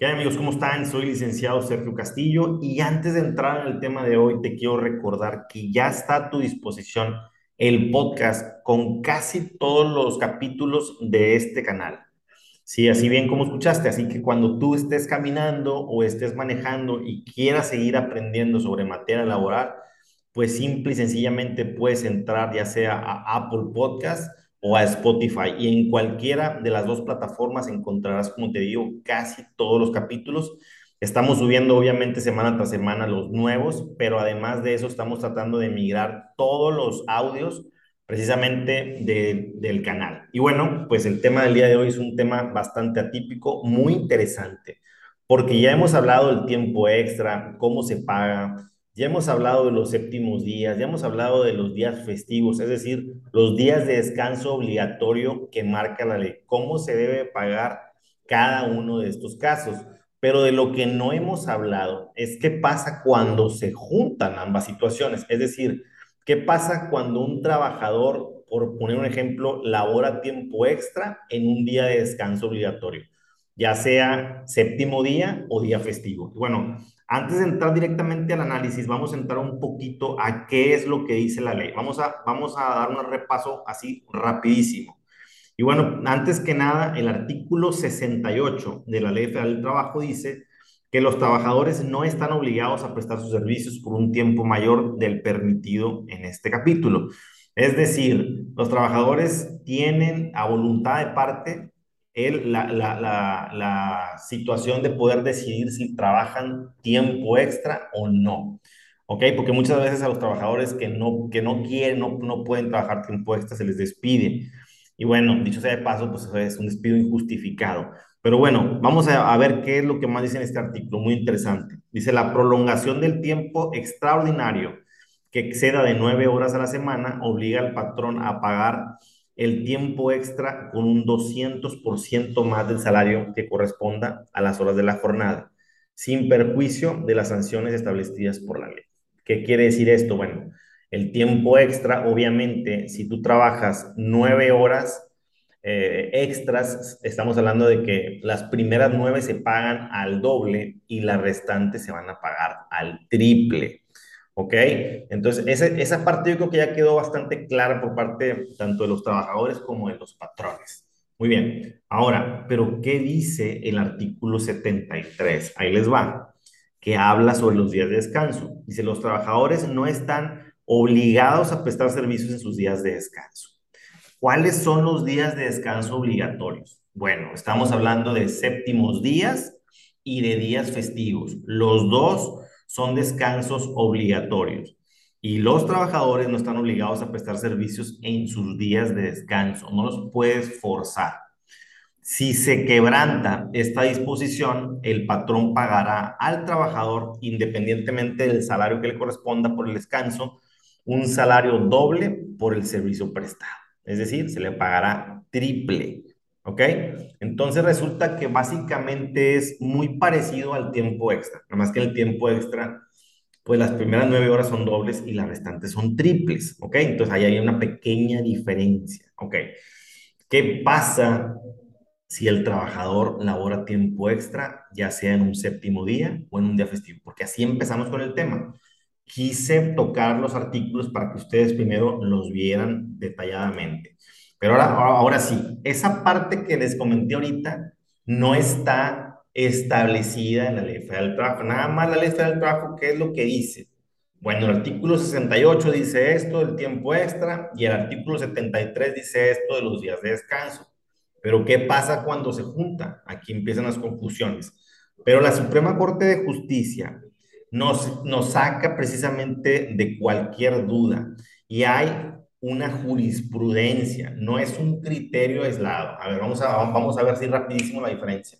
¿Qué amigos? ¿Cómo están? Soy licenciado Sergio Castillo y antes de entrar en el tema de hoy te quiero recordar que ya está a tu disposición el podcast con casi todos los capítulos de este canal. Sí, así bien como escuchaste, así que cuando tú estés caminando o estés manejando y quieras seguir aprendiendo sobre materia laboral, pues simple y sencillamente puedes entrar ya sea a Apple Podcast o a Spotify. Y en cualquiera de las dos plataformas encontrarás, como te digo, casi todos los capítulos. Estamos subiendo obviamente semana tras semana los nuevos, pero además de eso estamos tratando de migrar todos los audios precisamente del canal. Y bueno, pues el tema del día de hoy es un tema bastante atípico, muy interesante, porque ya hemos hablado del tiempo extra, cómo se paga, ya hemos hablado de los séptimos días, ya hemos hablado de los días festivos, es decir, los días de descanso obligatorio que marca la ley, cómo se debe pagar cada uno de estos casos. Pero de lo que no hemos hablado es qué pasa cuando se juntan ambas situaciones, es decir, qué pasa cuando un trabajador, por poner un ejemplo, labora tiempo extra en un día de descanso obligatorio, ya sea séptimo día o día festivo. Bueno, antes de entrar directamente al análisis, vamos a entrar un poquito a qué es lo que dice la ley. Vamos a, vamos a dar un repaso así rapidísimo. Y bueno, antes que nada, el artículo 68 de la Ley Federal del Trabajo dice que los trabajadores no están obligados a prestar sus servicios por un tiempo mayor del permitido en este capítulo. Es decir, los trabajadores tienen a voluntad de parte el, la, la, la, situación de poder decidir si trabajan tiempo extra o no. ¿Ok? Porque muchas veces a los trabajadores que no, que no quieren, no, no pueden trabajar tiempo extra, se les despide. Y bueno, dicho sea de paso, pues es un despido injustificado. Pero bueno, vamos a, a ver qué es lo que más dice en este artículo, muy interesante. Dice, la prolongación del tiempo extraordinario que exceda de nueve horas a la semana obliga al patrón a pagar el tiempo extra con un 200% más del salario que corresponda a las horas de la jornada, sin perjuicio de las sanciones establecidas por la ley. ¿Qué quiere decir esto? Bueno, el tiempo extra, obviamente, si tú trabajas nueve horas eh, extras, estamos hablando de que las primeras nueve se pagan al doble y las restantes se van a pagar al triple. ¿Ok? Entonces, esa, parte yo creo que ya quedó bastante clara por parte tanto de los trabajadores como de los patrones. Muy bien. Ahora, ¿pero qué dice el artículo 73? Ahí les va, que habla sobre los días de descanso. Dice, los trabajadores no están obligados a prestar servicios en sus días de descanso. ¿Cuáles son los días de descanso obligatorios? Bueno, estamos hablando de séptimos días y de días festivos. Los dos son descansos obligatorios y los trabajadores no están obligados a prestar servicios en sus días de descanso, no los puedes forzar. Si se quebranta esta disposición, el patrón pagará al trabajador, independientemente del salario que le corresponda por el descanso, un salario doble por el servicio prestado. Es decir, se le pagará triple. ¿Ok? Entonces resulta que básicamente es muy parecido al tiempo extra, nada más que el tiempo extra, pues las primeras nueve horas son dobles y las restantes son triples, ¿ok? Entonces ahí hay una pequeña diferencia, ¿ok? ¿Qué pasa si el trabajador labora tiempo extra, ya sea en un séptimo día o en un día festivo? Porque así empezamos con el tema. Quise tocar los artículos para que ustedes primero los vieran detalladamente. Pero ahora, ahora sí, esa parte que les comenté ahorita no está establecida en la Ley Federal del Trabajo. Nada más la Ley Federal del Trabajo, ¿qué es lo que dice? Bueno, el artículo 68 dice esto del tiempo extra y el artículo 73 dice esto de los días de descanso. Pero ¿qué pasa cuando se junta? Aquí empiezan las confusiones. Pero la Suprema Corte de Justicia nos, nos saca precisamente de cualquier duda y hay una jurisprudencia, no es un criterio aislado. A ver, vamos a, vamos a ver si rapidísimo la diferencia.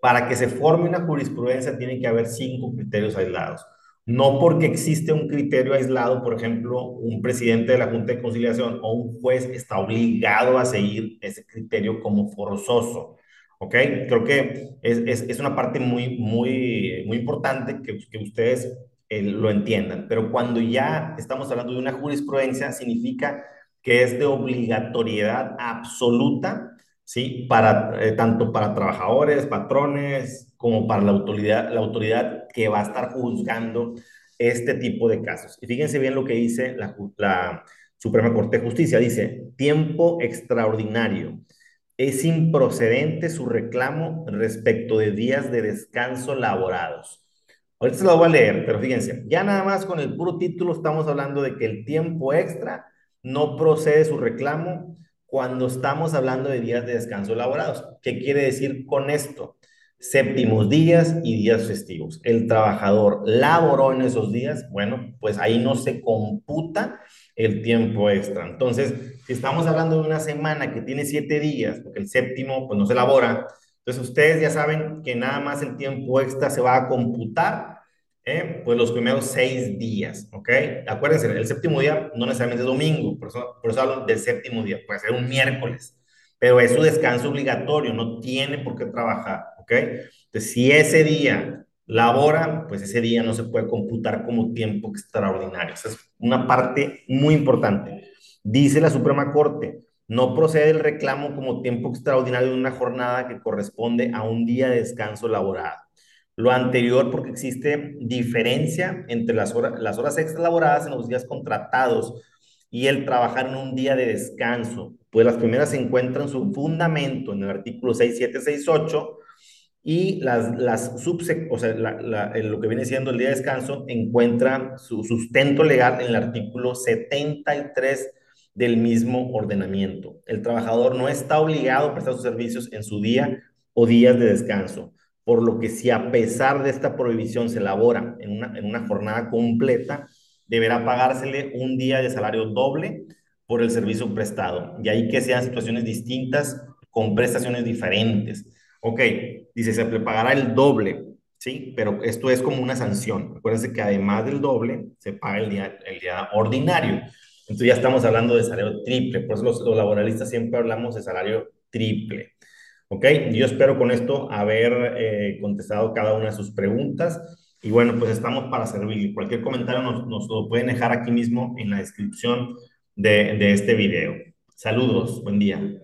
Para que se forme una jurisprudencia tiene que haber cinco criterios aislados. No porque existe un criterio aislado, por ejemplo, un presidente de la Junta de Conciliación o un juez está obligado a seguir ese criterio como forzoso. ¿Ok? Creo que es, es, es una parte muy, muy, muy importante que, que ustedes lo entiendan. Pero cuando ya estamos hablando de una jurisprudencia, significa que es de obligatoriedad absoluta, ¿sí? Para, eh, tanto para trabajadores, patrones, como para la autoridad, la autoridad que va a estar juzgando este tipo de casos. Y fíjense bien lo que dice la, la Suprema Corte de Justicia. Dice, tiempo extraordinario. Es improcedente su reclamo respecto de días de descanso laborados. Ahorita se lo voy a leer, pero fíjense, ya nada más con el puro título estamos hablando de que el tiempo extra no procede su reclamo cuando estamos hablando de días de descanso elaborados. ¿Qué quiere decir con esto? Séptimos días y días festivos. El trabajador laboró en esos días, bueno, pues ahí no se computa el tiempo extra. Entonces, si estamos hablando de una semana que tiene siete días, porque el séptimo pues no se elabora, entonces ustedes ya saben que nada más el tiempo extra se va a computar ¿eh? pues los primeros seis días, ¿ok? Acuérdense, el séptimo día no necesariamente es domingo, por eso, por eso hablo del séptimo día, puede ser un miércoles, pero es su descanso obligatorio, no tiene por qué trabajar, ¿ok? Entonces, si ese día labora, pues ese día no se puede computar como tiempo extraordinario. Esa es una parte muy importante. Dice la Suprema Corte, no procede el reclamo como tiempo extraordinario de una jornada que corresponde a un día de descanso laborado. Lo anterior porque existe diferencia entre las horas, las horas extra laboradas en los días contratados y el trabajar en un día de descanso, pues las primeras se encuentran su fundamento en el artículo 6768 y las, las o sea, lo que viene siendo el día de descanso encuentra su sustento legal en el artículo 73 del mismo ordenamiento. El trabajador no está obligado a prestar sus servicios en su día o días de descanso por lo que si a pesar de esta prohibición se elabora en una, en una jornada completa, deberá pagársele un día de salario doble por el servicio prestado. Y ahí que sean situaciones distintas con prestaciones diferentes. Ok, dice, se le pagará el doble, ¿sí? Pero esto es como una sanción. Acuérdense que además del doble, se paga el día, el día ordinario. Entonces ya estamos hablando de salario triple. Por eso los, laboralistas siempre hablamos de salario triple. ¿Ok? Yo espero con esto haber eh, contestado cada una de sus preguntas. Y bueno, pues estamos para servir. Cualquier comentario nos, nos lo pueden dejar aquí mismo en la descripción de, de este video. Saludos, buen día.